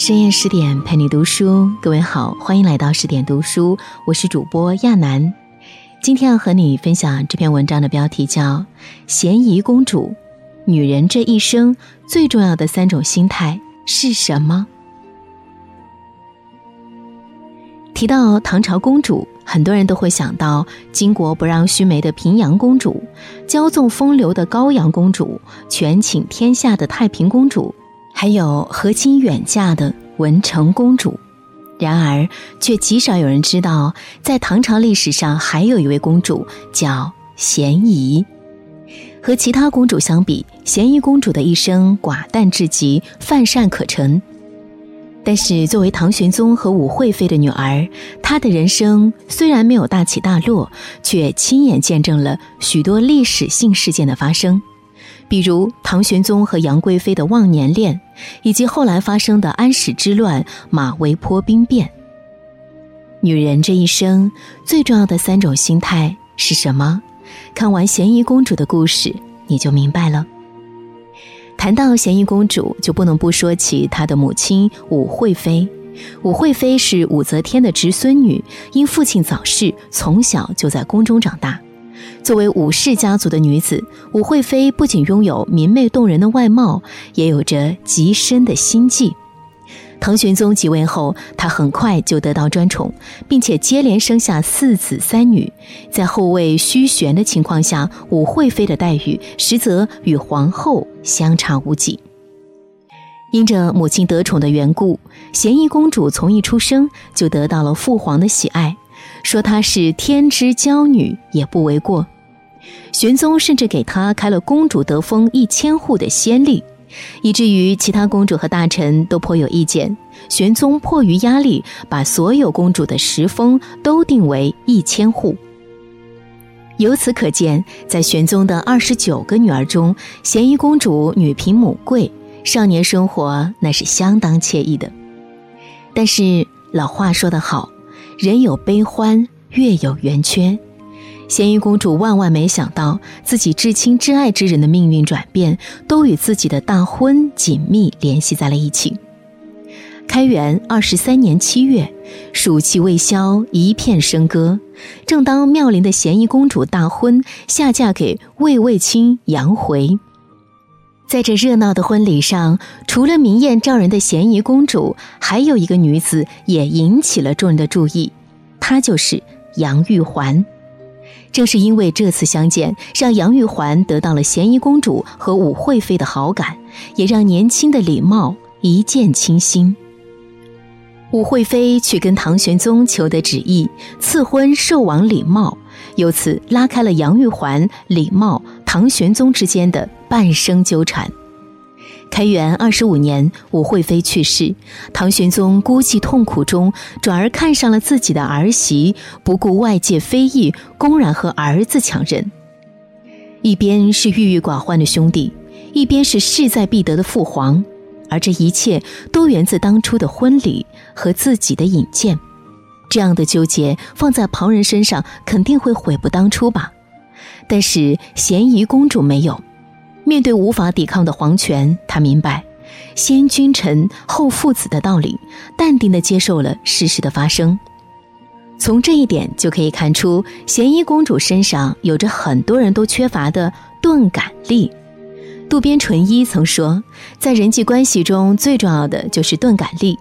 深夜十点陪你读书，各位好，欢迎来到十点读书，我是主播亚楠。今天要和你分享这篇文章的标题叫《嫌疑公主》，女人这一生最重要的三种心态是什么？提到唐朝公主，很多人都会想到巾帼不让须眉的平阳公主，骄纵风流的高阳公主，权倾天下的太平公主。还有和亲远嫁的文成公主，然而却极少有人知道，在唐朝历史上还有一位公主叫咸宜。和其他公主相比，咸宜公主的一生寡淡至极，泛善可陈。但是作为唐玄宗和武惠妃的女儿，她的人生虽然没有大起大落，却亲眼见证了许多历史性事件的发生。比如唐玄宗和杨贵妃的忘年恋，以及后来发生的安史之乱、马嵬坡兵变。女人这一生最重要的三种心态是什么？看完咸宜公主的故事，你就明白了。谈到咸宜公主，就不能不说起她的母亲武惠妃。武惠妃是武则天的侄孙女，因父亲早逝，从小就在宫中长大。作为武氏家族的女子，武惠妃不仅拥有明媚动人的外貌，也有着极深的心计。唐玄宗即位后，她很快就得到专宠，并且接连生下四子三女。在后位虚悬的情况下，武惠妃的待遇实则与皇后相差无几。因着母亲得宠的缘故，咸宜公主从一出生就得到了父皇的喜爱。说她是天之娇女也不为过，玄宗甚至给她开了公主得封一千户的先例，以至于其他公主和大臣都颇有意见。玄宗迫于压力，把所有公主的实封都定为一千户。由此可见，在玄宗的二十九个女儿中，咸宜公主女贫母贵，少年生活那是相当惬意的。但是老话说得好。人有悲欢，月有圆缺。咸宜公主万万没想到，自己至亲至爱之人的命运转变，都与自己的大婚紧密联系在了一起。开元二十三年七月，暑气未消，一片笙歌。正当妙龄的咸宜公主大婚，下嫁给卫卫青杨回。在这热闹的婚礼上，除了明艳照人的咸宜公主，还有一个女子也引起了众人的注意，她就是杨玉环。正是因为这次相见，让杨玉环得到了咸宜公主和武惠妃的好感，也让年轻的李瑁一见倾心。武惠妃去跟唐玄宗求得旨意，赐婚寿王李瑁，由此拉开了杨玉环、李瑁、唐玄宗之间的。半生纠缠。开元二十五年，武惠妃去世，唐玄宗孤寂痛苦中，转而看上了自己的儿媳，不顾外界非议，公然和儿子抢人。一边是郁郁寡欢的兄弟，一边是势在必得的父皇，而这一切都源自当初的婚礼和自己的引荐。这样的纠结放在旁人身上，肯定会悔不当初吧？但是咸宜公主没有。面对无法抵抗的皇权，他明白“先君臣后父子”的道理，淡定地接受了事实的发生。从这一点就可以看出，咸宜公主身上有着很多人都缺乏的钝感力。渡边淳一曾说，在人际关系中最重要的就是钝感力。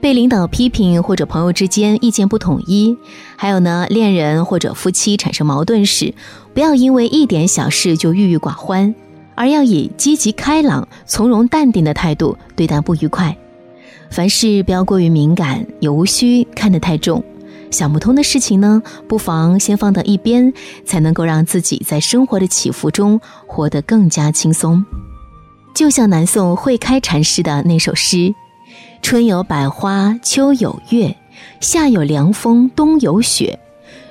被领导批评或者朋友之间意见不统一，还有呢，恋人或者夫妻产生矛盾时，不要因为一点小事就郁郁寡欢。而要以积极开朗、从容淡定的态度对待不愉快，凡事不要过于敏感，也无需看得太重。想不通的事情呢，不妨先放到一边，才能够让自己在生活的起伏中活得更加轻松。就像南宋慧开禅师的那首诗：“春有百花，秋有月，夏有凉风，冬有雪。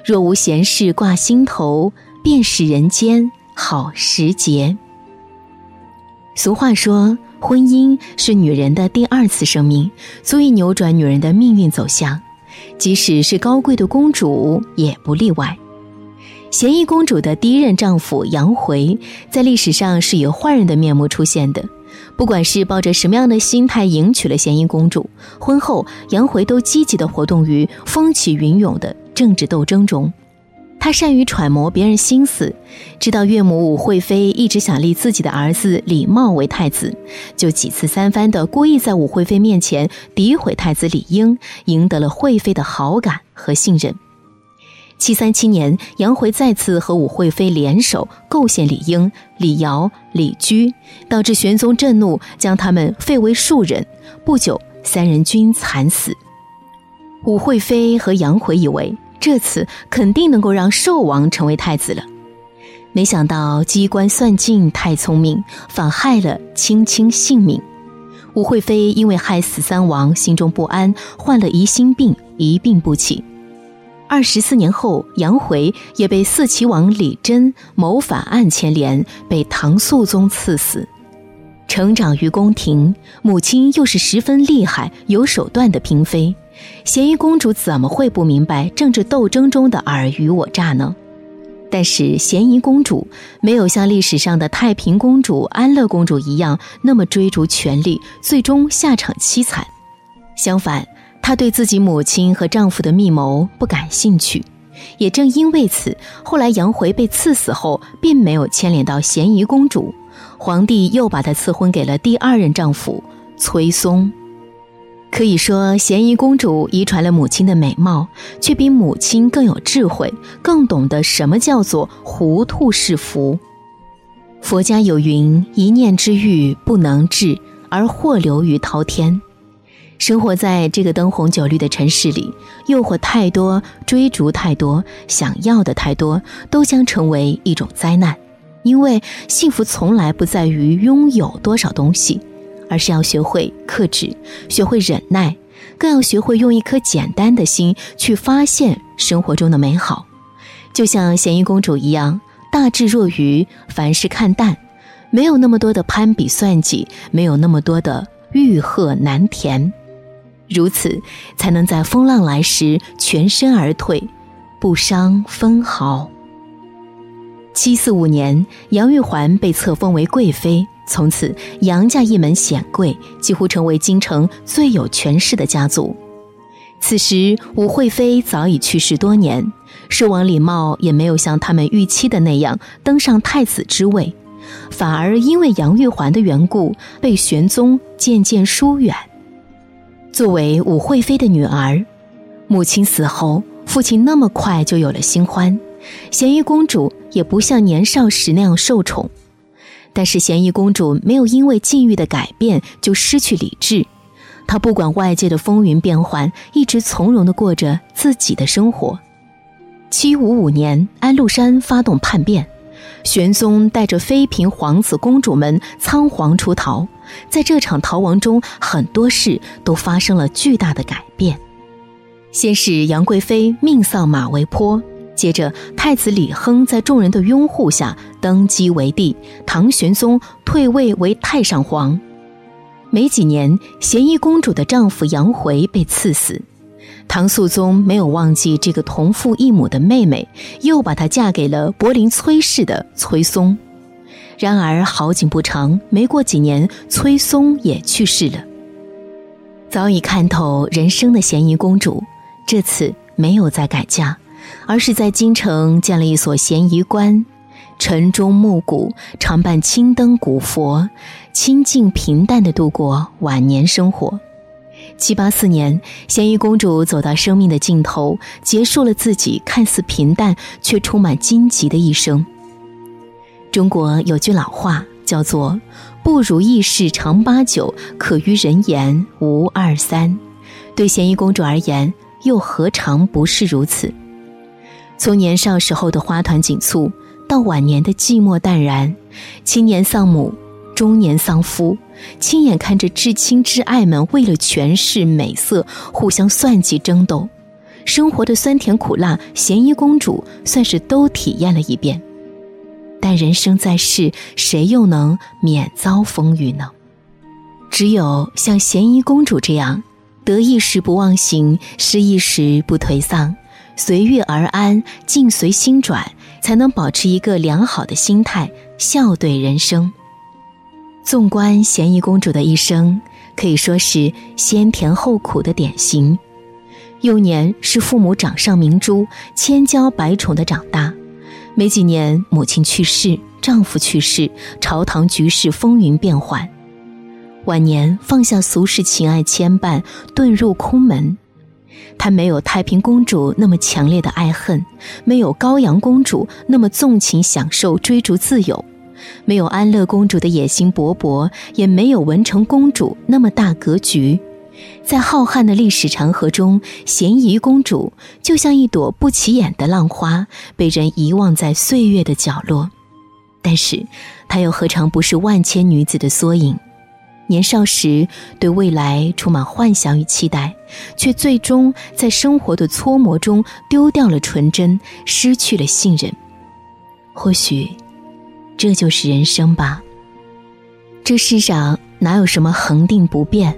若无闲事挂心头，便是人间好时节。”俗话说，婚姻是女人的第二次生命，足以扭转女人的命运走向。即使是高贵的公主，也不例外。咸宜公主的第一任丈夫杨回，在历史上是以坏人的面目出现的，不管是抱着什么样的心态迎娶了咸宜公主，婚后杨回都积极的活动于风起云涌的政治斗争中。他善于揣摩别人心思，知道岳母武惠妃一直想立自己的儿子李茂为太子，就几次三番的故意在武惠妃面前诋毁太子李英，赢得了惠妃的好感和信任。七三七年，杨回再次和武惠妃联手构陷李英、李尧、李居，导致玄宗震怒，将他们废为庶人。不久，三人均惨死。武惠妃和杨回以为这次肯定能够让寿王成为太子了，没想到机关算尽太聪明，反害了卿卿性命。武惠妃因为害死三王，心中不安，患了疑心病，一病不起。二十四年后，杨回也被四齐王李贞谋反案牵连，被唐肃宗赐死。成长于宫廷，母亲又是十分厉害、有手段的嫔妃，咸宜公主怎么会不明白政治斗争中的尔虞我诈呢？但是咸宜公主没有像历史上的太平公主、安乐公主一样那么追逐权力，最终下场凄惨。相反。她对自己母亲和丈夫的密谋不感兴趣，也正因为此，后来杨回被赐死后，并没有牵连到咸宜公主，皇帝又把她赐婚给了第二任丈夫崔松。可以说，咸宜公主遗传了母亲的美貌，却比母亲更有智慧，更懂得什么叫做糊涂是福。佛家有云：“一念之欲不能治，而祸流于滔天。”生活在这个灯红酒绿的城市里，诱惑太多，追逐太多，想要的太多，都将成为一种灾难。因为幸福从来不在于拥有多少东西，而是要学会克制，学会忍耐，更要学会用一颗简单的心去发现生活中的美好。就像咸宜公主一样，大智若愚，凡事看淡，没有那么多的攀比算计，没有那么多的欲壑难填。如此，才能在风浪来时全身而退，不伤分毫。七四五年，杨玉环被册封为贵妃，从此杨家一门显贵，几乎成为京城最有权势的家族。此时，武惠妃早已去世多年，寿王李瑁也没有像他们预期的那样登上太子之位，反而因为杨玉环的缘故，被玄宗渐渐疏远。作为武惠妃的女儿，母亲死后，父亲那么快就有了新欢，咸宜公主也不像年少时那样受宠。但是咸宜公主没有因为境遇的改变就失去理智，她不管外界的风云变幻，一直从容地过着自己的生活。七五五年，安禄山发动叛变。玄宗带着妃嫔、皇子、公主们仓皇出逃，在这场逃亡中，很多事都发生了巨大的改变。先是杨贵妃命丧马嵬坡，接着太子李亨在众人的拥护下登基为帝，唐玄宗退位为太上皇。没几年，咸宜公主的丈夫杨回被赐死。唐肃宗没有忘记这个同父异母的妹妹，又把她嫁给了柏林崔氏的崔松。然而好景不长，没过几年，崔松也去世了。早已看透人生的咸宜公主，这次没有再改嫁，而是在京城建了一所咸宜观，晨钟暮鼓，常伴青灯古佛，清静平淡的度过晚年生活。七八四年，咸宜公主走到生命的尽头，结束了自己看似平淡却充满荆棘的一生。中国有句老话叫做“不如意事常八九，可于人言无二三”。对咸宜公主而言，又何尝不是如此？从年少时候的花团锦簇，到晚年的寂寞淡然，青年丧母。中年丧夫，亲眼看着至亲至爱们为了权势美色互相算计争斗，生活的酸甜苦辣，咸宜公主算是都体验了一遍。但人生在世，谁又能免遭风雨呢？只有像咸宜公主这样，得意时不忘形，失意时不颓丧，随遇而安，境随心转，才能保持一个良好的心态，笑对人生。纵观咸宜公主的一生，可以说是先甜后苦的典型。幼年是父母掌上明珠，千娇百宠的长大，没几年母亲去世，丈夫去世，朝堂局势风云变幻。晚年放下俗世情爱牵绊，遁入空门。她没有太平公主那么强烈的爱恨，没有高阳公主那么纵情享受、追逐自由，没有安乐公主的野心勃勃，也没有文成公主那么大格局。在浩瀚的历史长河中，咸宜公主就像一朵不起眼的浪花，被人遗忘在岁月的角落。但是，她又何尝不是万千女子的缩影？年少时对未来充满幻想与期待，却最终在生活的搓磨中丢掉了纯真，失去了信任。或许，这就是人生吧。这世上哪有什么恒定不变？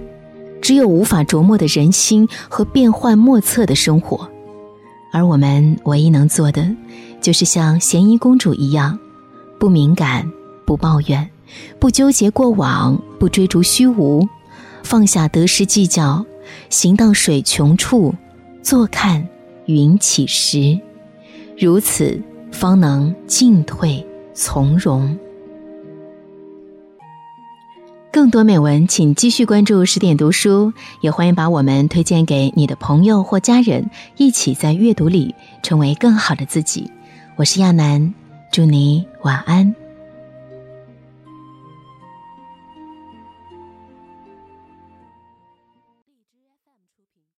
只有无法琢磨的人心和变幻莫测的生活，而我们唯一能做的，就是像咸宜公主一样，不敏感，不抱怨，不纠结过往，不追逐虚无，放下得失计较，行到水穷处，坐看云起时，如此方能进退从容。更多美文，请继续关注十点读书，也欢迎把我们推荐给你的朋友或家人，一起在阅读里成为更好的自己。我是亚楠，祝你晚安。